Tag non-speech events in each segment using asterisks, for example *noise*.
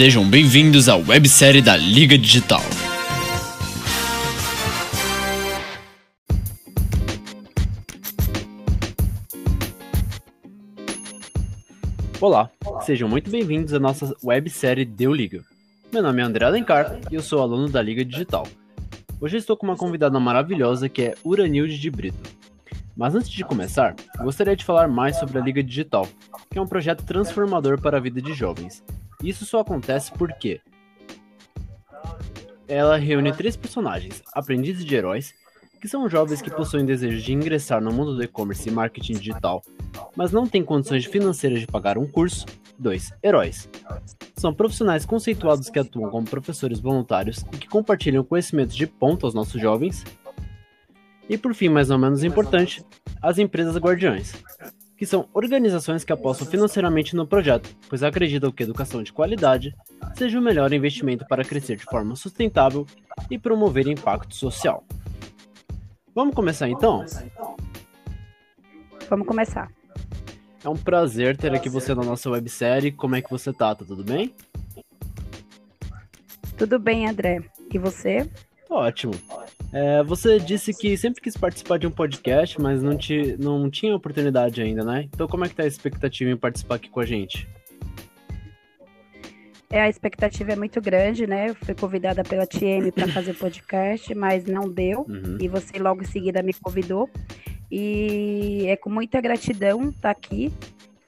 Sejam bem-vindos à websérie da Liga Digital. Olá, sejam muito bem-vindos à nossa websérie Deu Liga. Meu nome é André Alencar e eu sou aluno da Liga Digital. Hoje estou com uma convidada maravilhosa que é Uranilde de Brito. Mas antes de começar, gostaria de falar mais sobre a Liga Digital, que é um projeto transformador para a vida de jovens. Isso só acontece porque ela reúne três personagens, aprendizes de heróis, que são jovens que possuem desejo de ingressar no mundo do e-commerce e marketing digital, mas não têm condições financeiras de pagar um curso. 2. Heróis. São profissionais conceituados que atuam como professores voluntários e que compartilham conhecimentos de ponta aos nossos jovens. E por fim, mais ou menos importante, as empresas guardiães, que são organizações que apostam financeiramente no projeto, pois acreditam que educação de qualidade seja o melhor investimento para crescer de forma sustentável e promover impacto social. Vamos começar então? Vamos começar. É um prazer ter aqui você na nossa websérie. Como é que você tá? Tá tudo bem? Tudo bem, André. E você? Ótimo. É, você disse que sempre quis participar de um podcast, mas não, te, não tinha oportunidade ainda, né? Então como é que tá a expectativa em participar aqui com a gente? É, a expectativa é muito grande, né? Eu fui convidada pela TM para fazer podcast, mas não deu. Uhum. E você logo em seguida me convidou. E é com muita gratidão estar tá aqui.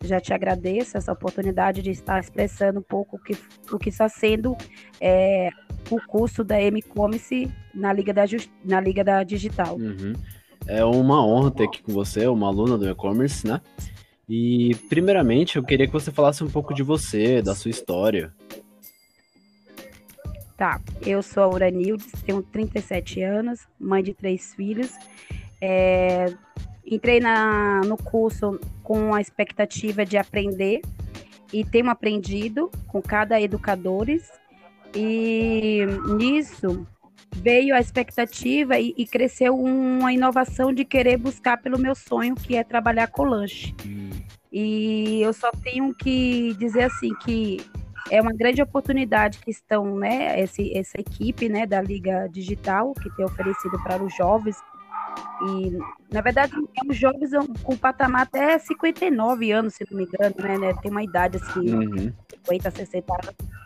Já te agradeço essa oportunidade de estar expressando um pouco o que, o que está sendo é, o curso da M-Commerce na Liga da, na Liga da Digital. Uhum. É uma honra ter aqui com você, uma aluna do e-commerce, né? E, primeiramente, eu queria que você falasse um pouco de você, da sua história. Tá, eu sou a Uranildes, tenho 37 anos, mãe de três filhos. É, entrei na, no curso com a expectativa de aprender e tenho aprendido com cada educadores e nisso veio a expectativa e, e, cresceu uma inovação de querer buscar pelo meu sonho, que é trabalhar com lanche. Hum. E eu só tenho que dizer assim que é uma grande oportunidade que estão, né, esse, essa equipe, né, da Liga Digital, que tem oferecido para os jovens. E, na verdade, é os jovens com patamar até 59 anos, se não me engano, né, né tem uma idade assim, uhum. 50, 60 anos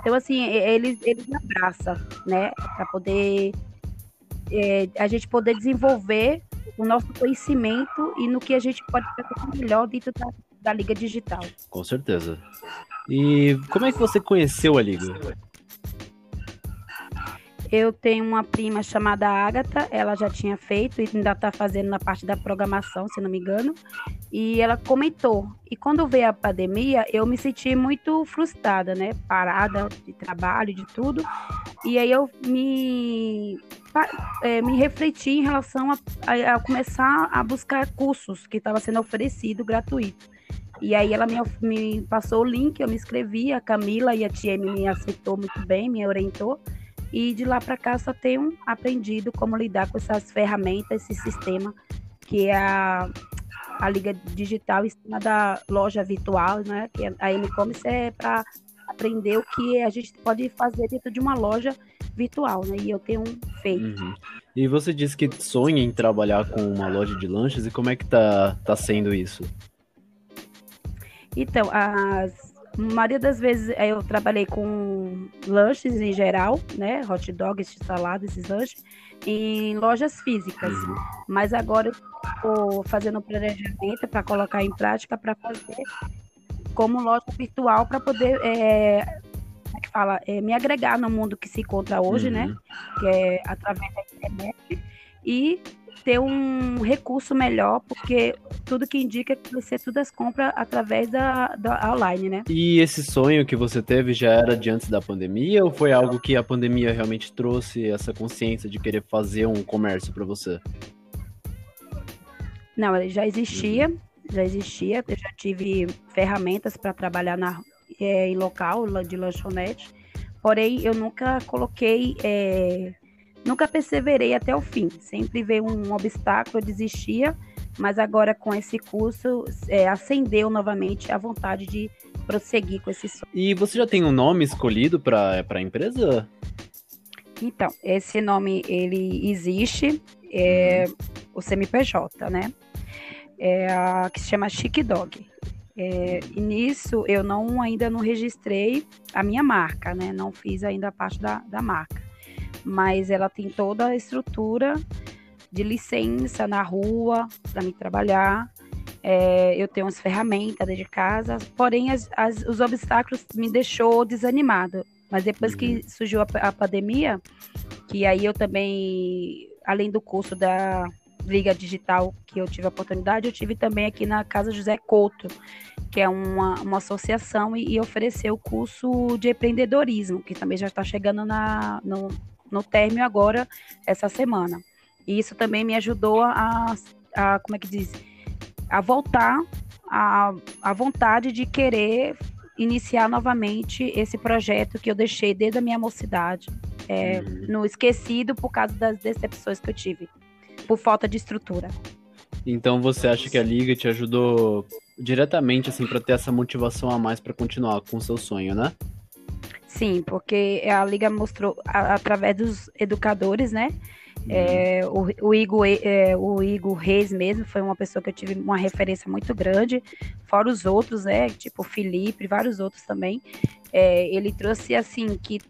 então, assim, eles, eles abraçam, né? Para poder é, a gente poder desenvolver o nosso conhecimento e no que a gente pode fazer melhor dentro da, da Liga Digital. Com certeza. E como é que você conheceu a Liga? Eu tenho uma prima chamada Agatha, ela já tinha feito e ainda está fazendo na parte da programação, se não me engano. E ela comentou. E quando veio a pandemia, eu me senti muito frustrada, né? Parada de trabalho, de tudo. E aí eu me, é, me refleti em relação a, a, a começar a buscar cursos que estava sendo oferecido gratuito. E aí ela me, me passou o link, eu me inscrevi, a Camila e a TM me aceitou muito bem, me orientou. E de lá para cá só tenho aprendido como lidar com essas ferramentas, esse sistema que é a, a Liga Digital em cima da loja virtual, né? Que a M-Commerce é para aprender o que a gente pode fazer dentro de uma loja virtual, né? E eu tenho feito. Uhum. E você disse que sonha em trabalhar com uma loja de lanches e como é que tá, tá sendo isso? Então, as a maioria das vezes eh, eu trabalhei com lanches em geral, né? Hot dogs, salada, esses lanches, em lojas físicas. Uhum. Mas agora eu estou fazendo planejamento para colocar em prática para fazer como loja virtual para poder é, é que fala, é, me agregar no mundo que se encontra hoje, né? uhum. né? Que é através da internet. E ter um recurso melhor, porque tudo que indica que vai ser tudo as compras através da, da online, né? E esse sonho que você teve já era de antes da pandemia ou foi algo que a pandemia realmente trouxe essa consciência de querer fazer um comércio para você? Não, ele já existia, uhum. já existia. Eu já tive ferramentas para trabalhar na, é, em local de lanchonete, porém eu nunca coloquei é, Nunca perseverei até o fim. Sempre veio um obstáculo, eu desistia. mas agora com esse curso é, acendeu novamente a vontade de prosseguir com esse sonho. E você já tem um nome escolhido para a empresa? Então, esse nome ele existe, é uhum. o CMPJ, né? É a, que se chama Chic Dog. É, e nisso eu não ainda não registrei a minha marca, né? Não fiz ainda a parte da, da marca. Mas ela tem toda a estrutura de licença na rua para me trabalhar. É, eu tenho as ferramentas dentro de casa, porém as, as, os obstáculos me deixou desanimado. Mas depois que uhum. surgiu a, a pandemia, que aí eu também, além do curso da Liga Digital que eu tive a oportunidade, eu tive também aqui na Casa José Couto, que é uma, uma associação e, e ofereceu o curso de empreendedorismo, que também já está chegando na, no, no término agora, essa semana. E isso também me ajudou a, a como é que diz, a voltar a, a vontade de querer iniciar novamente esse projeto que eu deixei desde a minha mocidade, é, uhum. no esquecido por causa das decepções que eu tive, por falta de estrutura. Então você acha que a liga te ajudou diretamente assim para ter essa motivação a mais para continuar com o seu sonho, né? Sim, porque a liga mostrou a, através dos educadores, né? É, o, o, Igor, é, o Igor Reis mesmo foi uma pessoa que eu tive uma referência muito grande, fora os outros, né? Tipo o Felipe, vários outros também. É, ele trouxe assim que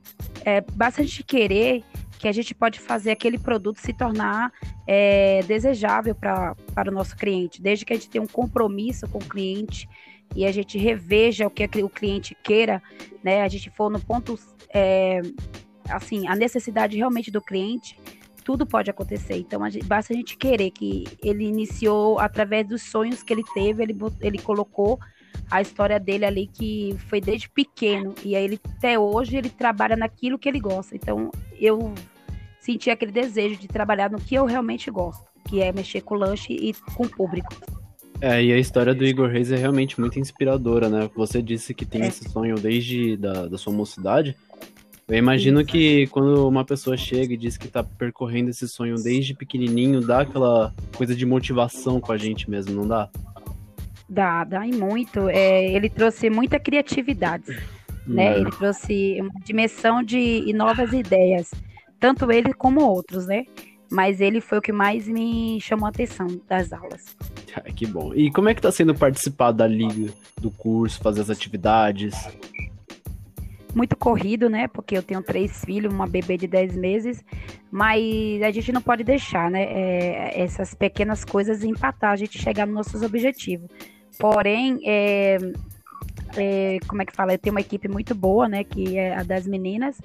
é, bastante querer que a gente pode fazer aquele produto se tornar é, desejável pra, para o nosso cliente, desde que a gente tenha um compromisso com o cliente e a gente reveja o que o cliente queira, né? A gente for no ponto, é, assim, a necessidade realmente do cliente tudo pode acontecer. Então, a gente, basta a gente querer que ele iniciou através dos sonhos que ele teve, ele, ele colocou a história dele ali que foi desde pequeno e aí ele até hoje ele trabalha naquilo que ele gosta. Então, eu senti aquele desejo de trabalhar no que eu realmente gosto, que é mexer com lanche e com o público. É, e a história do Igor Reis é realmente muito inspiradora, né? Você disse que tem é. esse sonho desde da, da sua mocidade. Eu imagino que quando uma pessoa chega e diz que tá percorrendo esse sonho desde pequenininho, dá aquela coisa de motivação com a gente mesmo, não dá? Dá, dá e muito. É, ele trouxe muita criatividade, né? É. Ele trouxe uma dimensão de novas ideias, tanto ele como outros, né? Mas ele foi o que mais me chamou a atenção das aulas. *laughs* que bom. E como é que tá sendo participar da liga, do curso, fazer as atividades? muito corrido, né? Porque eu tenho três filhos, uma bebê de 10 meses, mas a gente não pode deixar, né? É, essas pequenas coisas empatar, a gente chegar nos nossos objetivos. Porém, é, é, como é que fala? Eu tenho uma equipe muito boa, né? Que é a das meninas,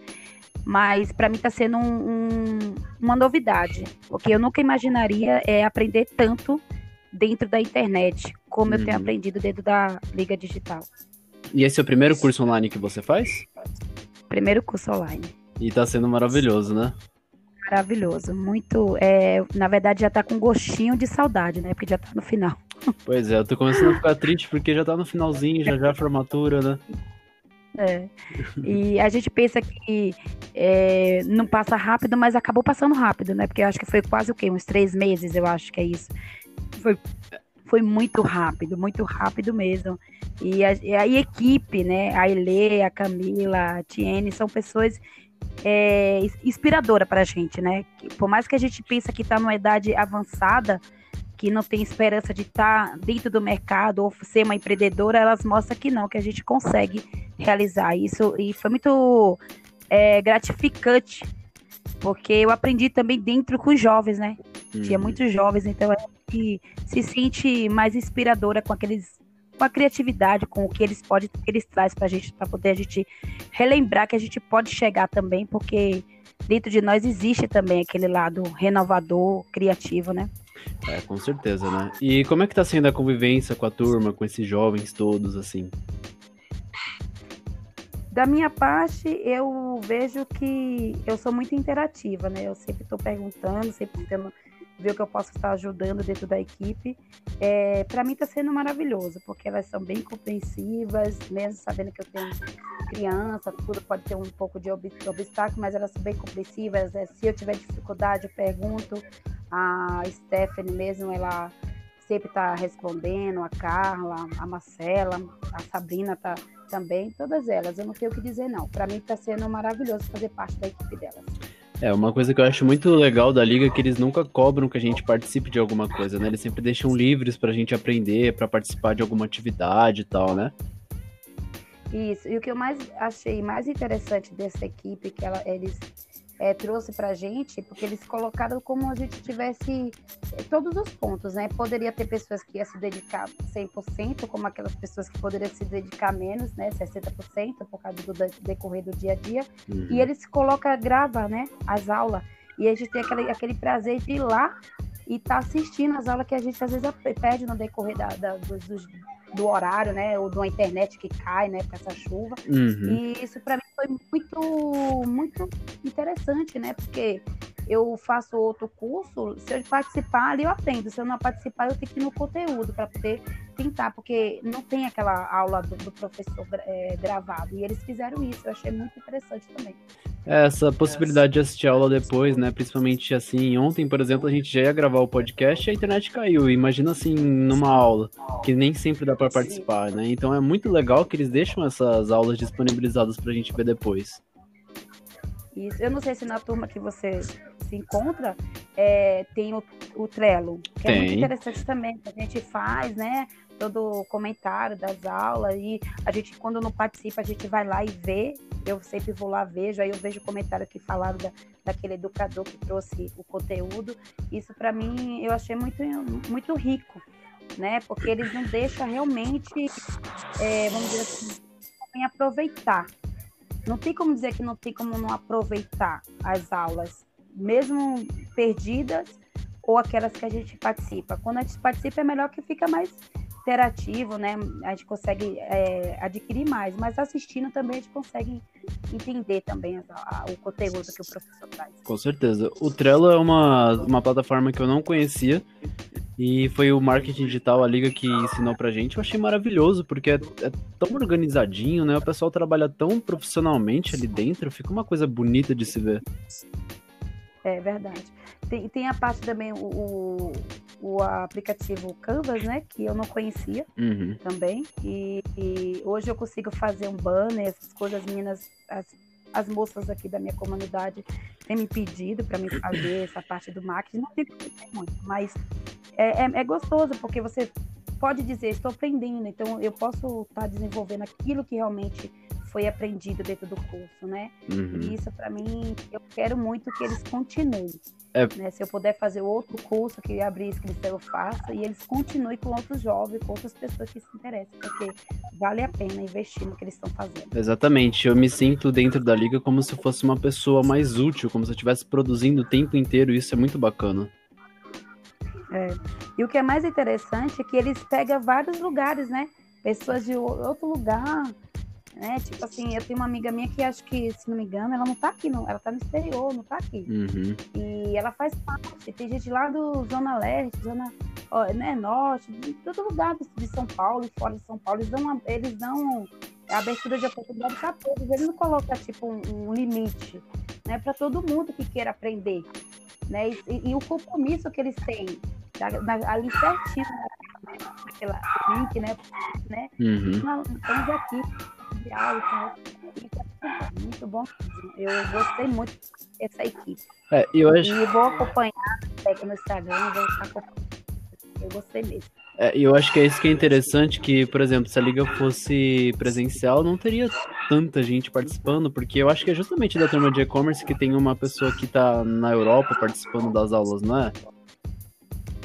mas para mim está sendo um, um, uma novidade, porque eu nunca imaginaria é, aprender tanto dentro da internet, como eu tenho uhum. aprendido dentro da Liga Digital. E esse é o primeiro curso online que você faz? Primeiro curso online. E tá sendo maravilhoso, né? Maravilhoso, muito. É, na verdade, já tá com gostinho de saudade, né? Porque já tá no final. Pois é, eu tô começando a ficar triste porque já tá no finalzinho, já já a formatura, né? É. E a gente pensa que é, não passa rápido, mas acabou passando rápido, né? Porque eu acho que foi quase o quê? Uns três meses, eu acho que é isso. Foi foi muito rápido, muito rápido mesmo. E a, e a equipe, né? A Ilê, a Camila, a Tiene, são pessoas é, inspiradoras para a gente, né? Por mais que a gente pense que está numa idade avançada, que não tem esperança de estar tá dentro do mercado ou ser uma empreendedora, elas mostram que não, que a gente consegue realizar isso. E foi muito é, gratificante, porque eu aprendi também dentro com os jovens, né? Uhum. Tinha muitos jovens, então a gente se sente mais inspiradora com aqueles com a criatividade, com o que eles podem, que eles trazem para a gente, para poder a gente relembrar que a gente pode chegar também, porque dentro de nós existe também aquele lado renovador, criativo, né? É, com certeza, né? E como é que tá sendo a convivência com a turma, com esses jovens todos, assim? Da minha parte, eu vejo que eu sou muito interativa, né? Eu sempre estou perguntando, sempre tentando ver o que eu posso estar ajudando dentro da equipe. É, para mim está sendo maravilhoso, porque elas são bem compreensivas, mesmo sabendo que eu tenho criança, tudo pode ter um pouco de obstáculo, mas elas são bem compreensivas. Né? Se eu tiver dificuldade, eu pergunto. A Stephanie mesmo, ela sempre está respondendo, a Carla, a Marcela, a Sabrina tá também, todas elas. Eu não tenho o que dizer, não. Para mim está sendo maravilhoso fazer parte da equipe delas. É, uma coisa que eu acho muito legal da liga é que eles nunca cobram que a gente participe de alguma coisa, né? Eles sempre deixam livres pra gente aprender, para participar de alguma atividade e tal, né? Isso. E o que eu mais achei mais interessante dessa equipe que ela, eles é, trouxe para a gente, porque eles colocaram como a gente tivesse é, todos os pontos, né? Poderia ter pessoas que iam se dedicar 100%, como aquelas pessoas que poderiam se dedicar menos, né? 60% por causa do decorrer do dia a dia. Uhum. E eles colocam, grava, né? As aulas. E a gente tem aquele, aquele prazer de ir lá e estar tá assistindo as aulas que a gente às vezes perde no decorrer da, da dos, dos do horário, né? Ou de uma internet que cai, né? Com essa chuva. Uhum. E isso para mim foi muito, muito interessante, né? Porque eu faço outro curso, se eu participar ali eu aprendo, se eu não participar eu tenho que ir no conteúdo para poder tentar, porque não tem aquela aula do, do professor é, gravado, e eles fizeram isso, eu achei muito interessante também. Essa possibilidade de assistir aula depois, né, principalmente assim, ontem, por exemplo, a gente já ia gravar o podcast e a internet caiu, imagina assim, numa aula, que nem sempre dá para participar, né, então é muito legal que eles deixam essas aulas disponibilizadas pra gente ver depois. Isso. Eu não sei se na turma que você se encontra é, tem o, o Trello, que tem. é muito interessante também, que a gente faz, né? Todo o comentário das aulas e a gente, quando não participa, a gente vai lá e vê. Eu sempre vou lá, vejo, aí eu vejo o comentário que falaram da, daquele educador que trouxe o conteúdo. Isso, para mim, eu achei muito, muito rico, né? Porque eles não deixam realmente, é, vamos dizer assim, aproveitar não tem como dizer que não tem como não aproveitar as aulas, mesmo perdidas ou aquelas que a gente participa. Quando a gente participa é melhor que fica mais interativo, né? A gente consegue é, adquirir mais, mas assistindo também a gente consegue entender também a, a, o conteúdo que o professor traz. Com certeza. O Trello é uma, uma plataforma que eu não conhecia e foi o marketing digital, a liga que ensinou pra gente. Eu achei maravilhoso, porque é, é, tão organizadinho, né? O pessoal trabalha tão profissionalmente ali dentro, fica uma coisa bonita de se ver. É verdade. Tem, tem a parte também, o, o, o aplicativo Canvas, né? Que eu não conhecia uhum. também. E, e, hoje eu consigo fazer um banner, essas coisas, as meninas, as, as moças aqui da minha comunidade têm me pedido para me fazer essa parte do marketing. Não tem muito, mas é, é, é gostoso, porque você pode dizer, estou aprendendo, então eu posso estar tá desenvolvendo aquilo que realmente foi aprendido dentro do curso, né? Uhum. E isso, para mim, eu quero muito que eles continuem. É. Né? Se eu puder fazer outro curso que abrir inscrição, eu faça, e eles continuem com outros jovens, com outras pessoas que se interessam, porque vale a pena investir no que eles estão fazendo. Exatamente, eu me sinto dentro da liga como se fosse uma pessoa mais útil, como se eu estivesse produzindo o tempo inteiro, e isso é muito bacana. É. E o que é mais interessante é que eles pegam vários lugares, né? Pessoas de outro lugar, né? Tipo assim, eu tenho uma amiga minha que acho que, se não me engano, ela não tá aqui, não, ela tá no exterior, não tá aqui. Uhum. E ela faz parte. Tem gente lá do Zona Leste, Zona né, Norte, de todo lugar de São Paulo e fora de São Paulo. Eles dão, eles dão a abertura de oportunidade para todos. Eles não colocam, tipo, um, um limite, né? Para todo mundo que queira aprender. Né? E, e, o compromisso que eles têm ali certinho naquela link, né? né? Uhum. Nós estamos aqui aula, muito bom. Eu gostei muito dessa equipe. É, eu acho... E vou acompanhar no Instagram, vou acompanhando. Eu gostei mesmo. É, eu acho que é isso que é interessante, que, por exemplo, se a liga fosse presencial, não teria tanta gente participando, porque eu acho que é justamente da turma de e-commerce que tem uma pessoa que está na Europa participando das aulas, não é?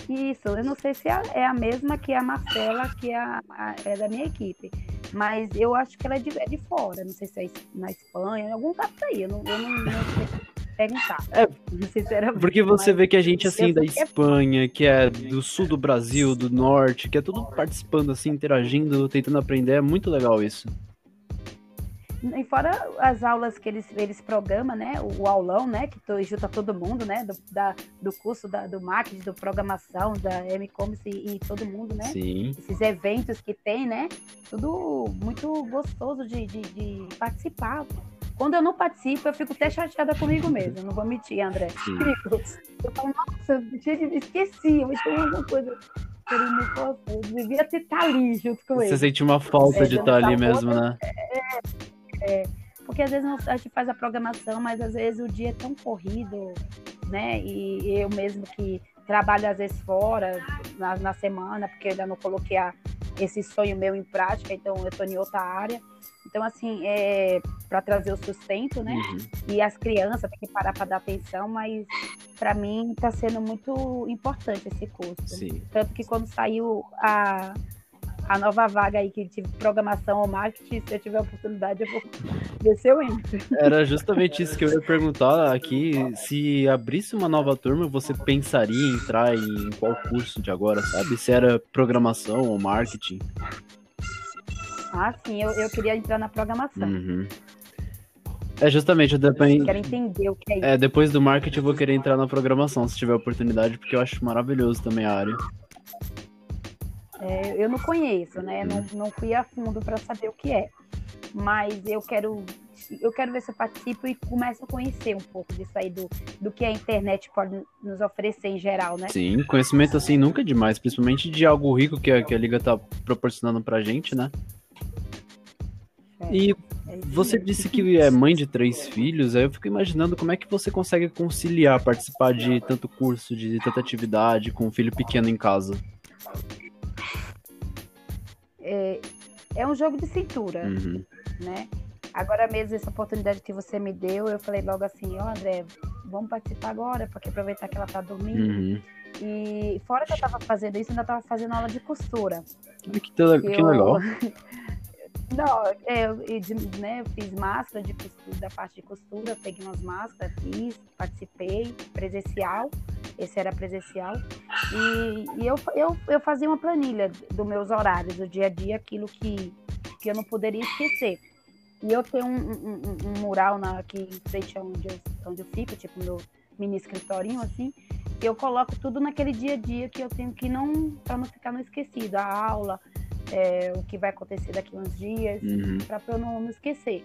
Isso, eu não sei se é, é a mesma que a Marcela, que é, a, a, é da minha equipe. Mas eu acho que ela é de, é de fora, não sei se é na Espanha, em algum lugar aí, eu não, eu não, não sei perguntar. É, sinceramente. Porque você vê que a gente, assim, da Espanha, que é do sul do Brasil, do norte, que é tudo participando, assim, interagindo, tentando aprender, é muito legal isso. E fora as aulas que eles, eles programam, né? O, o aulão, né? Que to, junta todo mundo, né? Do, da, do curso da, do marketing, do programação, da M-Commerce e, e, todo mundo, né? Sim. Esses eventos que tem, né? Tudo muito gostoso de, de, de participar. Quando eu não participo, eu fico até chateada comigo mesmo. Não vou mentir, André. Sim. *laughs* Eu falo, nossa, esqueci, eu esqueci alguma coisa eu devia estar tá ali junto com ele. Você sente uma falta é, de estar tá ali mesmo, né? É, é, porque às vezes a gente faz a programação, mas às vezes o dia é tão corrido, né? E eu mesmo que trabalho às vezes fora na, na semana, porque ainda não coloquei a, esse sonho meu em prática, então eu estou em outra área. Então, assim, é para trazer o sustento, né? Uhum. E as crianças têm que parar para dar atenção, mas para mim está sendo muito importante esse curso. Sim. Tanto que quando saiu a, a nova vaga aí que tive programação ou marketing, se eu tiver oportunidade, eu vou ver se eu entro. Era justamente isso que eu ia perguntar aqui. Se abrisse uma nova turma, você pensaria em entrar em qual curso de agora, sabe? Se era programação ou marketing? Ah, sim, eu, eu queria entrar na programação. Uhum. É justamente, eu depend... quero entender o que é isso. É, depois do marketing eu vou querer entrar na programação, se tiver oportunidade, porque eu acho maravilhoso também a área. É, eu não conheço, né? Não, não fui a fundo para saber o que é. Mas eu quero eu quero ver se eu participo e começo a conhecer um pouco disso aí do, do que a internet pode nos oferecer em geral, né? Sim, conhecimento assim nunca é demais, principalmente de algo rico que a, que a Liga tá proporcionando pra gente, né? É, e é você disse que é mãe de três filhos, aí eu fico imaginando como é que você consegue conciliar participar de tanto curso, de tanta atividade com um filho pequeno em casa é, é um jogo de cintura, uhum. né? Agora mesmo, essa oportunidade que você me deu, eu falei logo assim, ó, oh, André, vamos participar agora, porque aproveitar que ela tá dormindo. Uhum. E fora que eu tava fazendo isso, ainda tava fazendo aula de costura. Que, que, que legal. *laughs* Não, é, eu, né, eu fiz máscara de costura, da parte de costura, peguei umas máscaras, fiz, participei, presencial, esse era presencial, e, e eu, eu, eu fazia uma planilha dos meus horários, do dia a dia, aquilo que, que eu não poderia esquecer. E eu tenho um, um, um mural na, aqui em frente onde eu, onde eu fico, tipo meu mini escritorinho, assim, eu coloco tudo naquele dia a dia que eu tenho que não, para não ficar no esquecido, a aula, é, o que vai acontecer daqui uns dias, uhum. para eu não, não esquecer.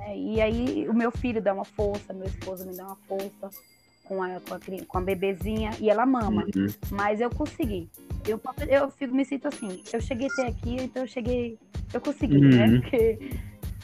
É, e aí o meu filho dá uma força, meu esposo me dá uma força com a, com a, com a bebezinha e ela mama. Uhum. Mas eu consegui. Eu, eu fico, me sinto assim, eu cheguei até aqui, então eu cheguei, eu consegui, né? uhum. né? Porque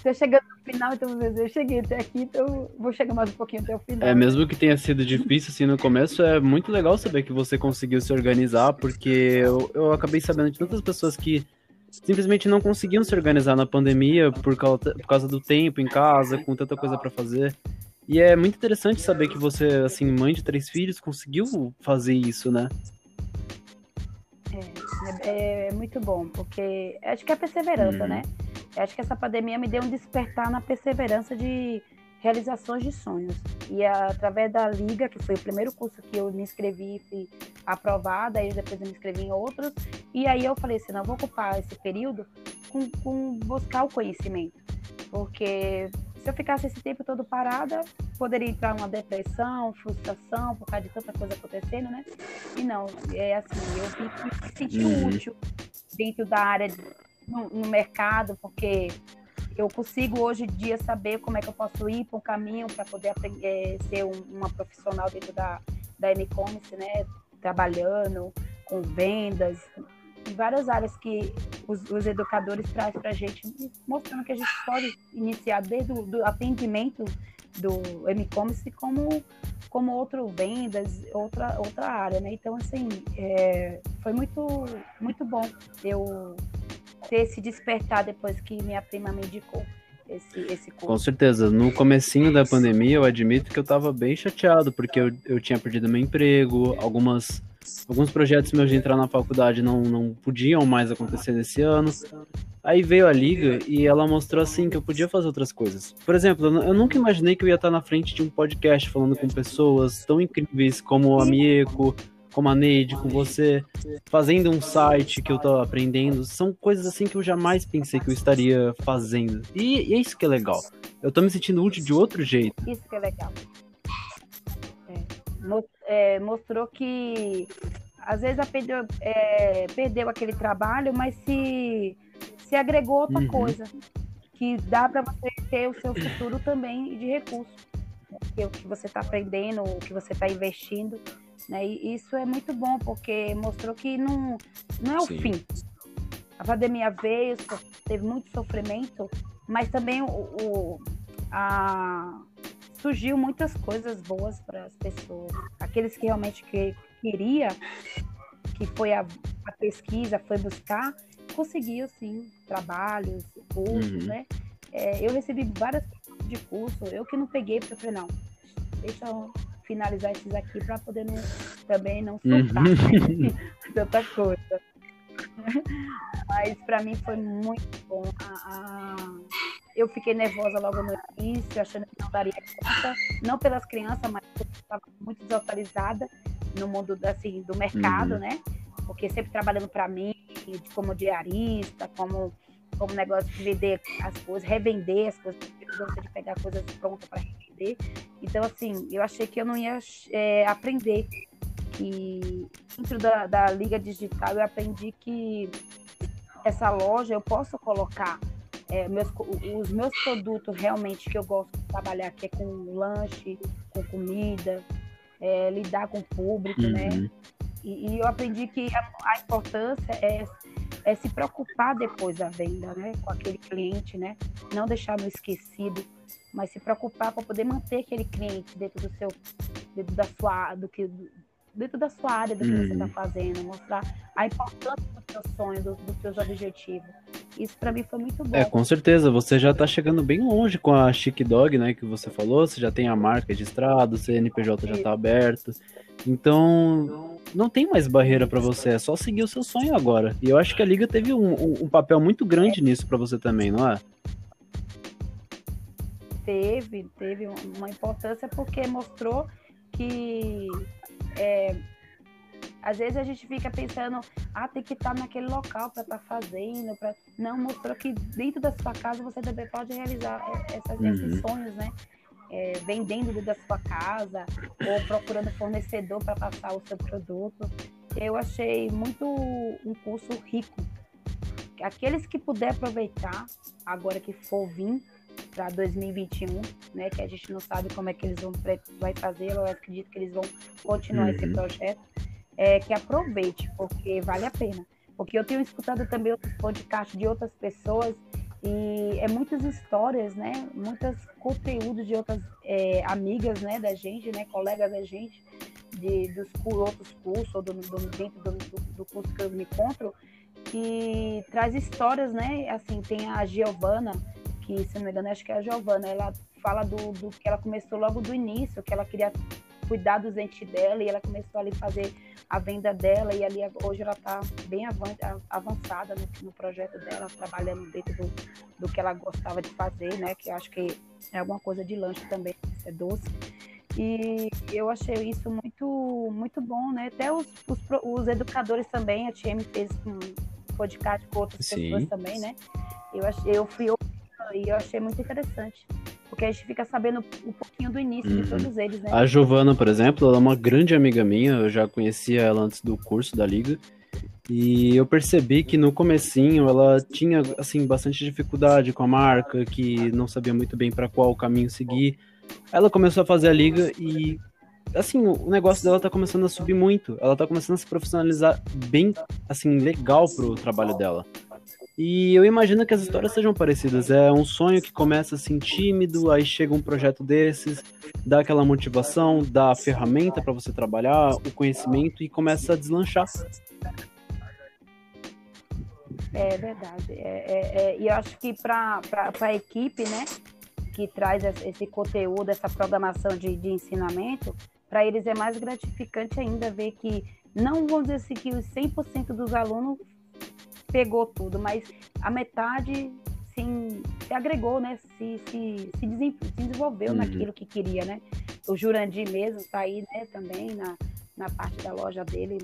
se eu chegar no final, então eu cheguei até aqui, então vou chegar mais um pouquinho até o final. É, mesmo que tenha sido difícil assim no começo, é muito legal saber que você conseguiu se organizar, porque eu, eu acabei sabendo de tantas pessoas que simplesmente não conseguiam se organizar na pandemia por causa, por causa do tempo em casa, com tanta coisa para fazer. E é muito interessante saber que você, assim, mãe de três filhos, conseguiu fazer isso, né? É, é, é muito bom, porque acho que é perseverança, hum. né? acho que essa pandemia me deu um despertar na perseverança de realizações de sonhos. E através da Liga, que foi o primeiro curso que eu me inscrevi e fui aprovada, aí depois eu me inscrevi em outros, e aí eu falei assim, não, vou ocupar esse período com, com buscar o conhecimento, porque se eu ficasse esse tempo todo parada, poderia entrar uma depressão, frustração por causa de tanta coisa acontecendo, né? E não, é assim, eu me senti uhum. útil dentro da área, no, no mercado, porque eu consigo hoje em dia saber como é que eu posso ir para um caminho para poder é, ser um, uma profissional dentro da, da e-commerce, né? Trabalhando com vendas, em várias áreas que os, os educadores trazem para a gente, mostrando que a gente pode iniciar desde o do atendimento do e-commerce como como outro vendas, outra outra área, né? Então assim, é, foi muito muito bom eu ter se despertar depois que minha prima me indicou esse, esse curso. Com certeza. No comecinho da pandemia, eu admito que eu estava bem chateado, porque eu, eu tinha perdido meu emprego, algumas, alguns projetos meus de entrar na faculdade não, não podiam mais acontecer nesse ano. Aí veio a liga e ela mostrou assim que eu podia fazer outras coisas. Por exemplo, eu nunca imaginei que eu ia estar na frente de um podcast falando com pessoas tão incríveis como a Mieko, como a Neide, com você, fazendo um site que eu tô aprendendo. São coisas assim que eu jamais pensei que eu estaria fazendo. E, e é isso que é legal. Eu tô me sentindo útil de outro jeito. Isso que é legal. É, é, mostrou que às vezes perdeu, é, perdeu aquele trabalho, mas se, se agregou outra uhum. coisa. Que dá para você ter o seu futuro também de recurso. Né? o que você está aprendendo, o que você está investindo Né? E isso é muito bom, porque mostrou que não, não é o Sim. fim. A pandemia veio, teve muito sofrimento, mas também o, o a, surgiu muitas coisas boas para as pessoas. Aqueles que realmente que, queria, que foi a, a pesquisa, foi buscar, conseguiu sim trabalhos, cursos, uhum. né? É, eu recebi várias de curso, eu que não peguei, porque eu falei, não, deixa eu finalizar esses aqui para poder não, também não soltar uhum. *laughs* tanta coisa. Mas para mim foi muito bom. A, a... Eu fiquei nervosa logo no início, achando que não daria conta, não pelas crianças, mas porque estava muito desautorizada no mundo assim, do mercado, uhum. né? Porque sempre trabalhando para mim, como diarista, como, como negócio de vender as coisas, revender as coisas, eu gosto de pegar coisas prontas para revender. Então, assim, eu achei que eu não ia é, aprender. E dentro da, da Liga Digital eu aprendi que essa loja eu posso colocar é, meus, os meus produtos realmente que eu gosto de trabalhar, que é com lanche, com comida, é, lidar com o público, né? uhum. né? E, e, eu aprendi que a, a, importância é, é se preocupar depois da venda, né? Com aquele cliente, né? Não deixar no esquecido, mas se preocupar para poder manter aquele cliente dentro do seu, dentro da sua, do que, dentro da sua área do que uhum. você está fazendo, mostrar a importância do seu sonho, do, dos seus objetivos. Isso para mim foi muito bom. É, com certeza. Você já está chegando bem longe com a Chic Dog, né? Que você falou. Você já tem a marca registrada, o CNPJ já está aberto. Então, não tem mais barreira para você. É só seguir o seu sonho agora. E eu acho que a Liga teve um, um, um papel muito grande nisso para você também, não é? Teve, teve uma importância porque mostrou que é, às vezes a gente fica pensando, ah, tem que estar tá naquele local para estar tá fazendo. Pra... Não, mostrou que dentro da sua casa você também pode realizar é, essas, uhum. esses sonhos, né? É, vendendo dentro da sua casa ou procurando fornecedor para passar o seu produto. Eu achei muito um curso rico. Aqueles que puder aproveitar, agora que for vir, para 2021, né? Que a gente não sabe como é que eles vão vai fazer, eu acredito que eles vão continuar uhum. esse projeto. É, que aproveite, porque vale a pena. Porque eu tenho escutado também outros podcasts de outras pessoas e é muitas histórias, né? Muitos conteúdos de outras é, amigas, né? Da gente, né? Colegas da gente de, dos outros cursos ou do, do, dentro do, do, curso que eu me encontro que traz histórias, né? Assim, tem a Giovana, que, se não me engano, acho que é a Giovana, ela fala do, do que ela começou logo do início, que ela queria cuidar dos dentes dela e ela começou ali fazer a venda dela e ali hoje ela está bem avançada no, no, projeto dela, trabalhando dentro do, do que ela gostava de fazer, né? Que acho que é alguma coisa de lanche também, é doce. E eu achei isso muito, muito bom, né? Até os, os, os educadores também, a TM fez um podcast com outras Sim. pessoas também, né? Eu, achei, eu fui e eu achei muito interessante. Porque a gente fica sabendo um pouquinho do início uhum. de todos eles, né? A Giovana, por exemplo, ela é uma grande amiga minha, eu já conhecia ela antes do curso da Liga. E eu percebi que no comecinho ela tinha assim bastante dificuldade com a marca, que não sabia muito bem para qual caminho seguir. Ela começou a fazer a liga e assim, o negócio dela tá começando a subir muito. Ela tá começando a se profissionalizar bem, assim, legal pro trabalho dela. E eu imagino que as histórias sejam parecidas. É um sonho que começa assim tímido, aí chega um projeto desses, dá aquela motivação, dá a ferramenta para você trabalhar, o conhecimento e começa a deslanchar. É verdade. É, é, é, e eu acho que para a equipe, né, que traz esse conteúdo, essa programação de, de ensinamento, para eles é mais gratificante ainda ver que não vamos dizer assim que os 100% dos alunos pegou tudo, mas a metade sim, se agregou, né? Se, se, se, desenvolveu uhum. naquilo que queria, né? O Jurandir mesmo está aí, né, também na, na parte da loja dele.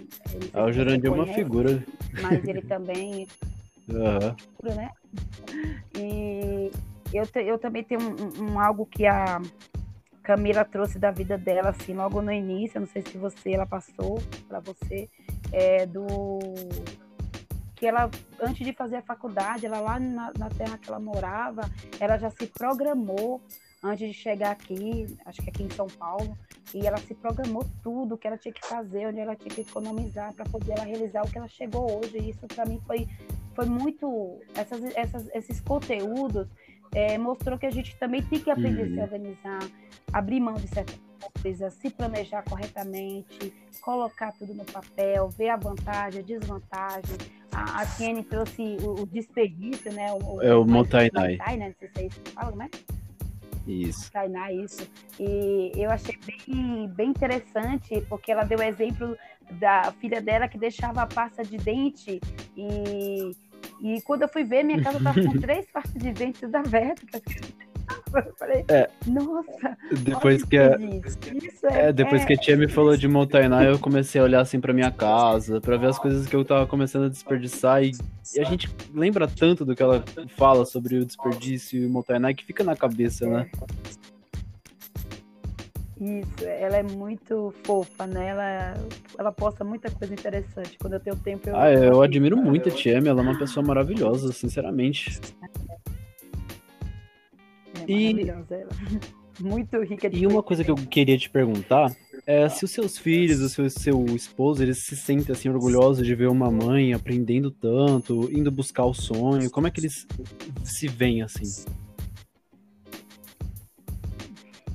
Ah, o Jurandir é uma figura. Mas ele também. *laughs* uhum. né? E eu, eu também tenho um, um, algo que a Camila trouxe da vida dela, assim, logo no início. Eu não sei se você, ela passou para você, é, do que ela, antes de fazer a faculdade, ela lá na, na terra que ela morava, ela já se programou antes de chegar aqui, acho que aqui em São Paulo, e ela se programou tudo o que ela tinha que fazer, onde ela tinha que economizar para poder ela realizar o que ela chegou hoje. E isso para mim foi, foi muito. Essas, essas, esses conteúdos é, mostrou que a gente também tem que aprender uhum. a se uhum. organizar, abrir mão de certas coisas, se planejar corretamente, colocar tudo no papel, ver a vantagem, a desvantagem. A, a Tiene trouxe o, o, desperdício, né? O, é o Montainai. Né? Não sei se é isso que fala, né? Isso. Tainá, isso. E eu achei bem, bem interessante, porque ela deu o exemplo da filha dela que deixava a pasta de dente e, e quando eu fui ver, minha casa estava com *laughs* três pastas de dentes abertas. Eu falei, é, nossa. Depois que a, é, é, depois é, que a tia me falou de Montainá, eu comecei a olhar assim para minha casa, para ver as coisas que eu tava começando a desperdiçar e, e, a gente lembra tanto do que ela fala sobre o desperdício e o Montainá que fica na cabeça, né? Isso, ela é muito fofa, né? Ela, ela posta muita coisa interessante. Quando eu tenho tempo, eu. Ah, eu admiro muito a Tia ela é uma pessoa maravilhosa, sinceramente. É e... *laughs* Muito rica de E uma coisa que eu queria te perguntar é se os seus filhos, o seu, seu esposo, eles se sentem assim orgulhosos de ver uma mãe aprendendo tanto, indo buscar o sonho, como é que eles se veem assim?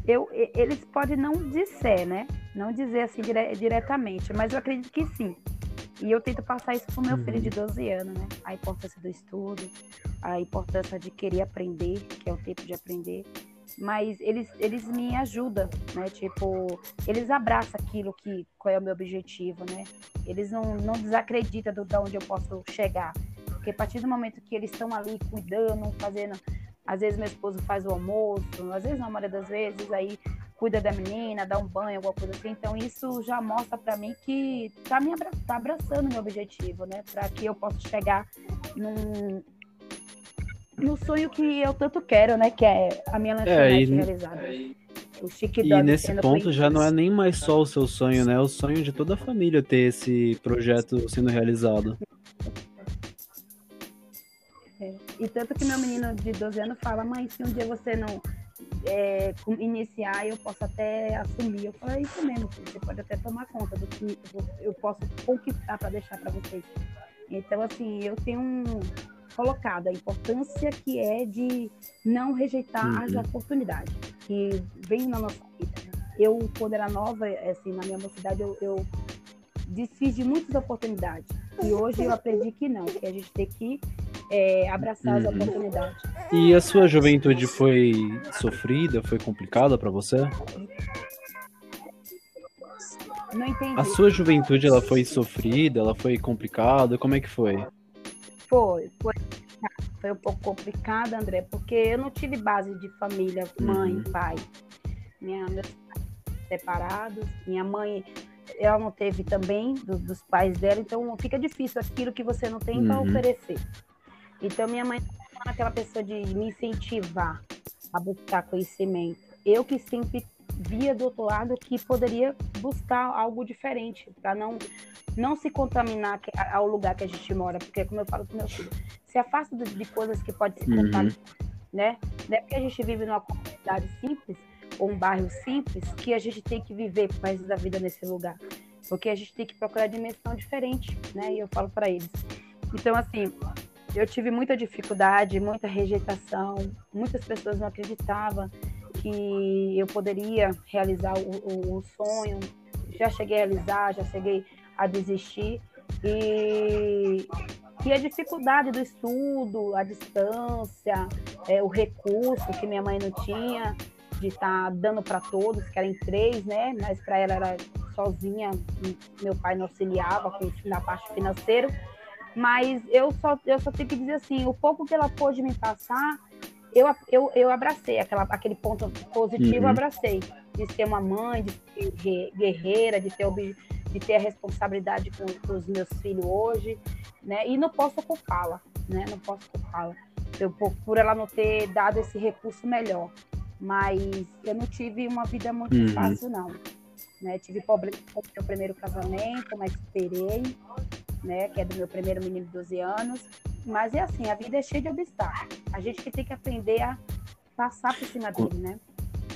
Eu, eles podem não dizer, né? Não dizer assim dire, diretamente, mas eu acredito que sim. E eu tento passar isso pro meu uhum. filho de 12 anos, né? A importância do estudo, a importância de querer aprender, que é o tempo de aprender. Mas eles, eles me ajudam, né? Tipo, eles abraçam aquilo que qual é o meu objetivo, né? Eles não, não desacreditam do, de onde eu posso chegar. Porque a partir do momento que eles estão ali cuidando, fazendo. Às vezes meu esposo faz o almoço, às vezes, na maioria das vezes, aí cuida da menina, dá um banho, alguma coisa assim. Então isso já mostra para mim que tá me abra tá abraçando meu objetivo, né? Para que eu possa chegar num no sonho que eu tanto quero, né? Que é a minha lanchonete é, realizada. O Chique e nesse ponto já não é nem mais só o seu sonho, né? É o sonho de toda a família ter esse projeto sendo realizado. É. E tanto que meu menino de 12 anos fala, mãe, se um dia você não é, iniciar, eu posso até assumir. Eu falei, é isso mesmo, você pode até tomar conta do que eu posso conquistar para deixar para vocês. Então, assim, eu tenho um, colocado a importância que é de não rejeitar uhum. as oportunidades que vêm na nossa vida. Eu, quando era nova, assim, na minha mocidade, eu, eu desfiz de muitas oportunidades. E hoje eu aprendi que não, que a gente tem que é, abraçar as uhum. oportunidades. E a sua juventude foi sofrida, foi complicada para você? Não entendi. A sua juventude ela foi sofrida, ela foi complicada, como é que foi? Foi, foi, foi um pouco complicada, André, porque eu não tive base de família, mãe, uhum. pai. Minha, meus pais separados, minha mãe ela não teve também do, dos pais dela, então fica difícil aquilo que você não tem uhum. para oferecer. Então, minha mãe é aquela pessoa de me incentivar a buscar conhecimento. Eu que sempre via do outro lado que poderia buscar algo diferente, para não, não se contaminar ao lugar que a gente mora, porque, como eu falo para meu filho, se afasta de coisas que podem se uhum. contaminar, né? Não é porque a gente vive numa comunidade simples, ou um bairro simples, que a gente tem que viver resto da vida nesse lugar. Porque a gente tem que procurar dimensão diferente, né? E eu falo para eles. Então, assim, eu tive muita dificuldade, muita rejeitação, muitas pessoas não acreditavam que eu poderia realizar o, o, o sonho. Já cheguei a realizar, já cheguei a desistir. E, e a dificuldade do estudo, a distância, é, o recurso que minha mãe não tinha de estar tá dando para todos, que eram três, né? Mas para ela era sozinha, meu pai não auxiliava com na parte financeira. Mas eu só, eu só tenho que dizer assim, o pouco que ela pôde me passar, eu, eu, eu abracei, aquela, aquele ponto positivo uhum. abracei. De ser uma mãe, de ser guerreira, de ter, de ter a responsabilidade com, com os meus filhos hoje, né? E não posso culpá-la, né? Não posso culpá-la. Eu, por, por ela não ter dado esse recurso melhor. Mas eu não tive uma vida muito uhum. fácil, não. Né? Tive problema com o meu primeiro casamento, mas superei né? Que é do meu primeiro menino de 12 anos. Mas é assim, a vida é cheia de obstáculos. A gente que tem que aprender a passar por cima dele, né?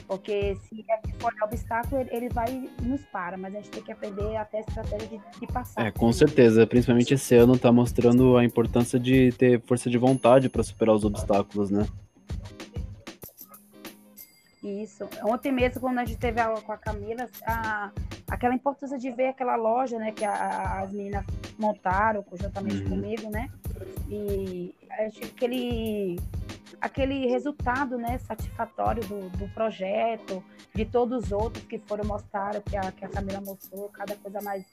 Porque se for obstáculo, ele, vai nos para, mas a gente tem que aprender até a estratégia de, de passar. É, com certeza. Principalmente esse ano tá mostrando a importância de ter força de vontade para superar os obstáculos, né? Isso. Ontem mesmo, quando a gente teve aula com a Camila, a, aquela importância de ver aquela loja, né, que a, as meninas montaram conjuntamente Uhum. comigo, né? E acho que aquele, aquele resultado, né, satisfatório do, do projeto, de todos os outros que foram mostrar, que a, que a Camila mostrou, cada coisa mais,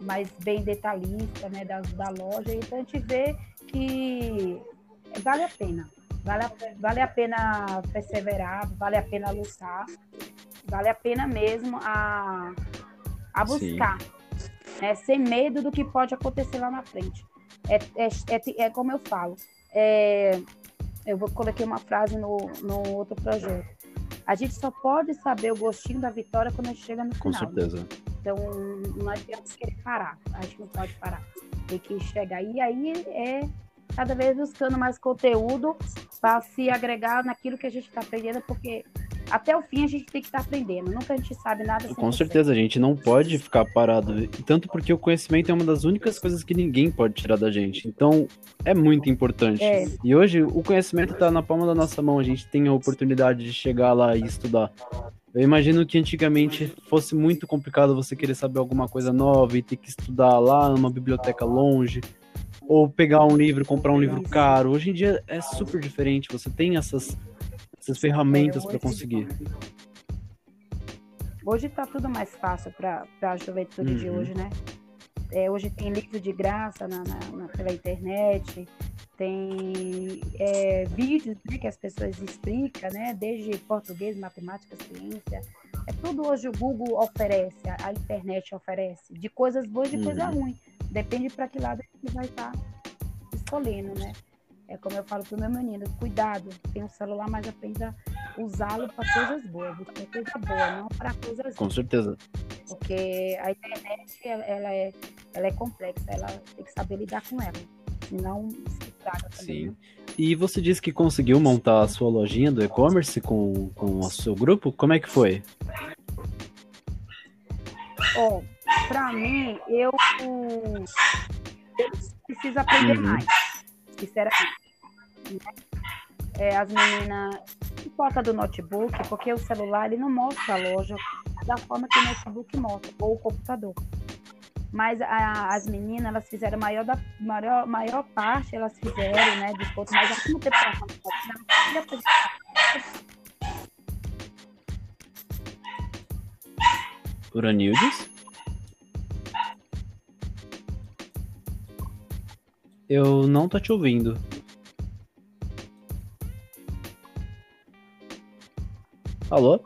mais bem detalhista, né, da, da loja. Então a gente vê que vale a pena. Vale a, vale a pena perseverar, vale a pena lutar, vale a pena mesmo a, a buscar, né, sem medo do que pode acontecer lá na frente. É, é, é, é como eu falo, é, eu vou coloquei uma frase no, no outro projeto. A gente só pode saber o gostinho da vitória quando a gente chega no Com final. certeza. Então, não adianta querer parar. A gente não pode parar. Tem que chegar. E aí é cada vez buscando mais conteúdo para se agregar naquilo que a gente está aprendendo, porque até o fim a gente tem que estar aprendendo. Nunca a gente sabe nada. Com 100%. certeza, a gente não pode ficar parado. Tanto porque o conhecimento é uma das únicas coisas que ninguém pode tirar da gente. Então, é muito importante. É. E hoje, o conhecimento está na palma da nossa mão. A gente tem a oportunidade de chegar lá e estudar. Eu imagino que antigamente fosse muito complicado você querer saber alguma coisa nova e ter que estudar lá numa biblioteca longe. Ou pegar um livro, comprar um livro caro. Hoje em dia é super diferente. Você tem essas, essas ferramentas para conseguir. Hoje está tudo mais fácil para a juventude de Uhum. hoje, né? É, hoje tem livro de graça na, na- na- pela internet, tem é, vídeos né, que as pessoas explicam, né? Desde português, matemática, ciência. É tudo hoje o Google oferece, a, a internet oferece, de coisas boas e de coisa Uhum. ruim. Depende para que lado que vai estar escolhendo, né? É como eu falo pro meu menino, cuidado, tem um celular, mas aprenda a usá-lo para coisas boas, para coisa boa, não para coisas Com certeza. porque a internet ela, é, ela é complexa, ela tem que saber lidar com ela, senão se estraga também. Sim. né? E você disse que conseguiu montar a sua lojinha do e-commerce com, com o seu grupo? Como é que foi? Ó, pra mim, eu, eu preciso aprender Uhum. mais, sinceramente. né? É, as meninas, não importa do notebook, porque o celular ele não mostra a loja da forma que o notebook mostra, ou o computador. Mas a- as meninas, elas fizeram a maior, da, maior, maior parte, elas fizeram, né, desconto, mas fazendo, elas queriam fazer Uranildes? Eu não tô te ouvindo. Alô?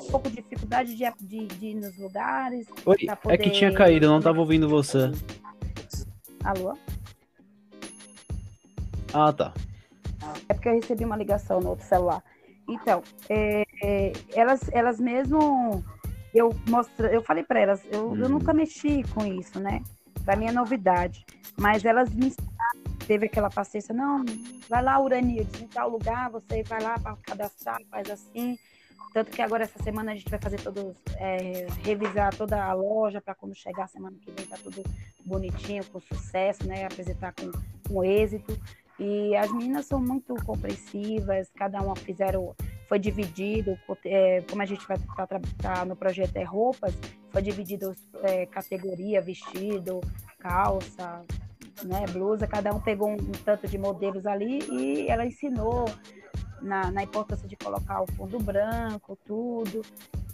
um pouco de dificuldade de, de, de ir nos lugares. Oi, Pra é que tinha poder- caído, eu não tava ouvindo você. Alô? Ah, tá. É porque eu recebi uma ligação no outro celular. Então, é, é, elas, elas mesmo, eu mostra, eu falei para elas, eu, eu Uhum. nunca mexi com isso, né? Mim é novidade. Mas elas me teve aquela paciência, não, vai lá, Uranildes, em tal lugar, você vai lá para cadastrar, faz assim. Tanto que agora essa semana a gente vai fazer todos, é, revisar toda a loja para quando chegar a semana que vem tá tudo bonitinho, com sucesso, né? Apresentar com, com êxito. E as meninas são muito compreensivas, cada uma fizeram, foi dividido, é, como a gente vai estar no projeto é roupas, foi dividido é, categoria, vestido, calça, né, blusa, cada um pegou um, um tanto de modelos ali e ela ensinou na, na importância de colocar o fundo branco, tudo.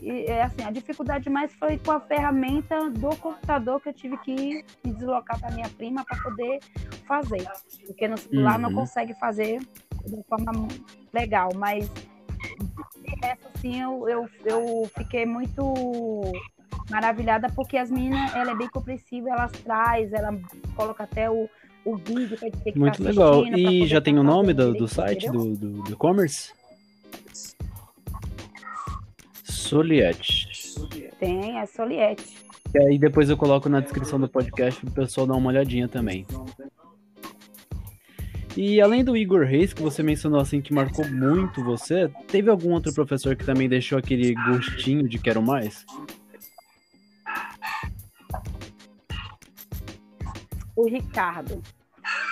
E é assim, a dificuldade mais foi com a ferramenta do computador que eu tive que me deslocar para minha prima para poder fazer. Porque no celular não Uhum. consegue fazer de forma legal, mas essa assim eu, eu, eu fiquei muito maravilhada porque as meninas, ela é bem compreensiva, elas traz, ela coloca até o, o vídeo que a gente tem que Muito tá legal. pra E já tem o nome do, do site, entendeu? do, do, do e-commerce? Soliette. Tem, é Soliette. E aí depois eu coloco na descrição do podcast pro pessoal dar uma olhadinha também. E além do Igor Reis, que você mencionou assim que marcou muito você, teve algum outro professor que também deixou aquele gostinho de quero mais? O Ricardo.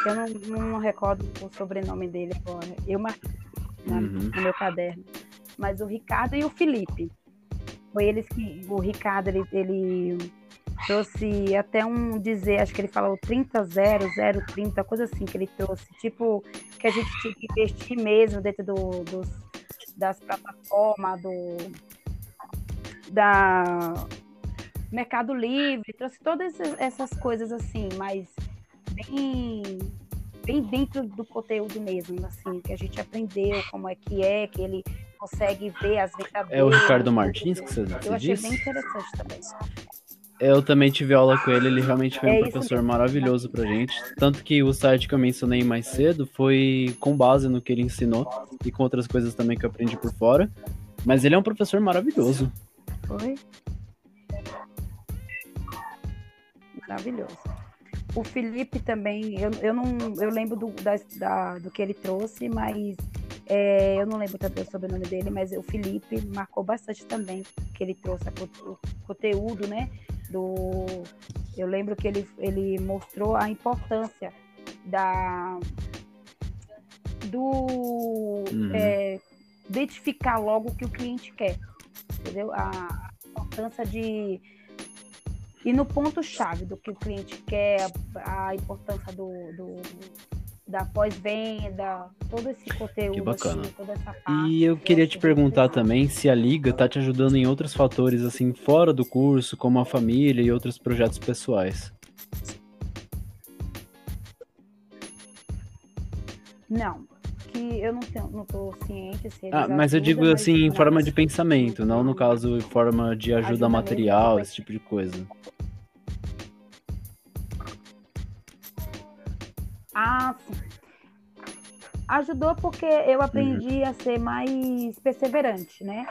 Eu não, não recordo o sobrenome dele agora. Eu marquei na- Uhum. no meu caderno. Mas o Ricardo e o Felipe. Foi eles que. O Ricardo, ele, ele trouxe até um dizer, acho que ele falou 30-0, 0-30, coisa assim que ele trouxe. Tipo, que a gente tinha que investir mesmo dentro do, dos, das plataformas, do. Da. Mercado Livre, trouxe todas essas- coisas assim, mas bem bem dentro do conteúdo mesmo, assim, que a gente aprendeu como é que é, que ele consegue ver as verdadeiras. É o Ricardo Martins que você, Eu você achei disse? bem interessante também. Eu também tive aula com ele, ele realmente foi um É professor maravilhoso pra gente. Tanto que o site que eu mencionei mais cedo foi com base no que ele ensinou e com outras coisas também que eu aprendi por fora. Mas ele é um professor maravilhoso. Foi? Maravilhoso. O Felipe também, eu, eu não eu lembro do, da, da- do que ele trouxe, mas é, eu não lembro também o sobrenome dele, mas o Felipe marcou bastante também, que ele trouxe o conteúdo, né? Do, eu lembro que ele, ele mostrou a importância da do Uhum. é, identificar logo o que o cliente quer, entendeu? A importância de ir no ponto-chave do que o cliente quer, a importância do, do- da pós-venda, todo esse conteúdo, Que bacana. assim, toda essa parte. E eu queria te perguntar também se a liga tá te ajudando em outros fatores assim fora do curso, como a família e outros projetos pessoais. Não, que eu não tenho, não tô ciente se eles Ah, mas eu digo mas assim em forma de pensamento, não no caso em forma de ajuda Ajuda material, mesmo, esse tipo de coisa. Ah. Ajudou porque eu aprendi a ser mais perseverante, né?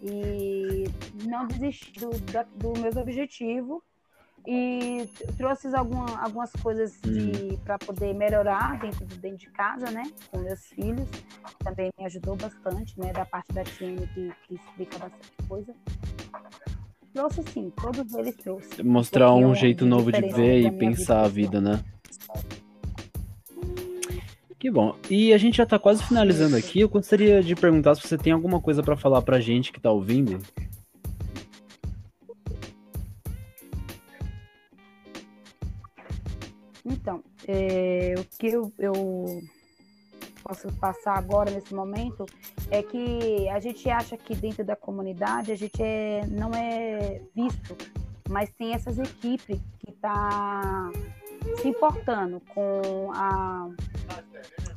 E não desistir do, do meus objetivos. E trouxe alguma, algumas coisas para poder melhorar dentro, dentro de casa, né? Com meus filhos. Também me ajudou bastante, né? Da parte da Tiene que, que explica bastante coisa. Trouxe sim, todos eles trouxe. Mostrar um jeito de novo de ver e pensar a vida vida, né? Que bom. E a gente já tá quase finalizando aqui. Eu gostaria de perguntar se você tem alguma coisa pra falar pra gente que tá ouvindo. Então, é, o que eu, eu posso passar agora nesse momento é que a gente acha que dentro da comunidade a gente é, não é visto, mas tem essas equipes que tá se importando com a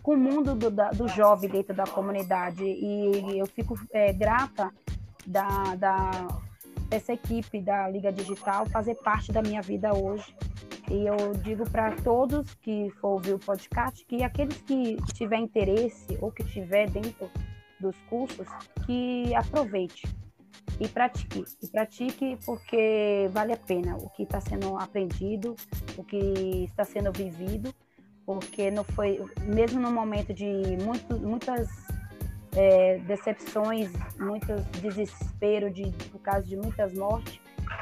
com o mundo do, da- do jovem dentro da comunidade. E eu fico é, grata da, da dessa equipe da Liga Digital fazer parte da minha vida hoje. E eu digo para todos que for ouvir o podcast que aqueles que tiver interesse ou que tiver dentro dos cursos, que aproveite e pratique. E pratique porque vale a pena o que está sendo aprendido, o que está sendo vivido, porque não foi, mesmo no momento de muito, muitas é, decepções, muitos desespero de, por causa de muitas mortes,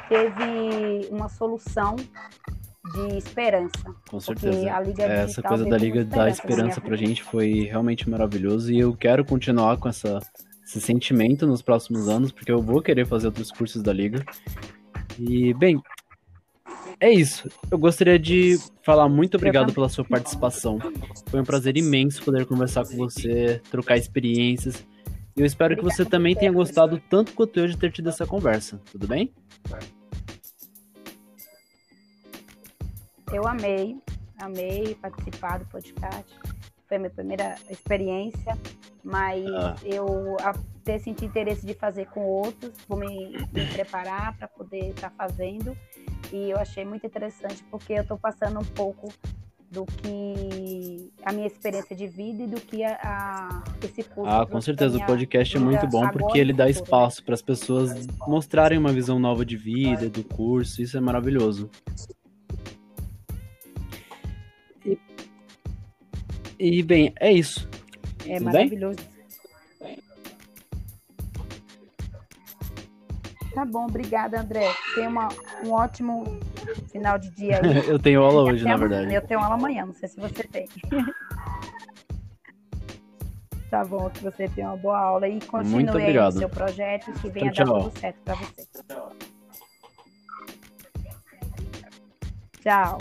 teve uma solução de esperança. Com certeza. a Liga Essa coisa da Liga da esperança Esperança pra vida. gente foi realmente maravilhoso e eu quero continuar com essa, esse sentimento nos próximos anos, porque eu vou querer fazer outros cursos da Liga. E, bem, é isso. Eu gostaria de falar muito obrigado pela sua participação. Foi um prazer imenso poder conversar com você, trocar experiências. E eu espero que você também tenha gostado tanto quanto eu de ter tido essa conversa. Tudo bem? Eu amei, amei participar do podcast. Foi a minha primeira experiência, mas Ah. eu até senti interesse de fazer com outros, vou me, me preparar para poder estar fazendo. E eu achei muito interessante porque eu estou passando um pouco do que a minha experiência de vida e do que a, a- esse curso. Ah, com certeza. O podcast é muito bom porque ele dá espaço para as pessoas mostrarem uma visão nova de vida, do curso. Isso é maravilhoso. E- E, bem, é isso. É Tudo bem? Tá bom, obrigada, André. Tenha uma, um ótimo final de dia aí. *laughs* Eu tenho aula hoje, na verdade. Eu tenho aula amanhã, não sei se você tem. *laughs* tá bom, que você tenha uma boa aula e continue Muito aí obrigado. seu projeto e que venha Então, dar tudo certo pra você. Tchau.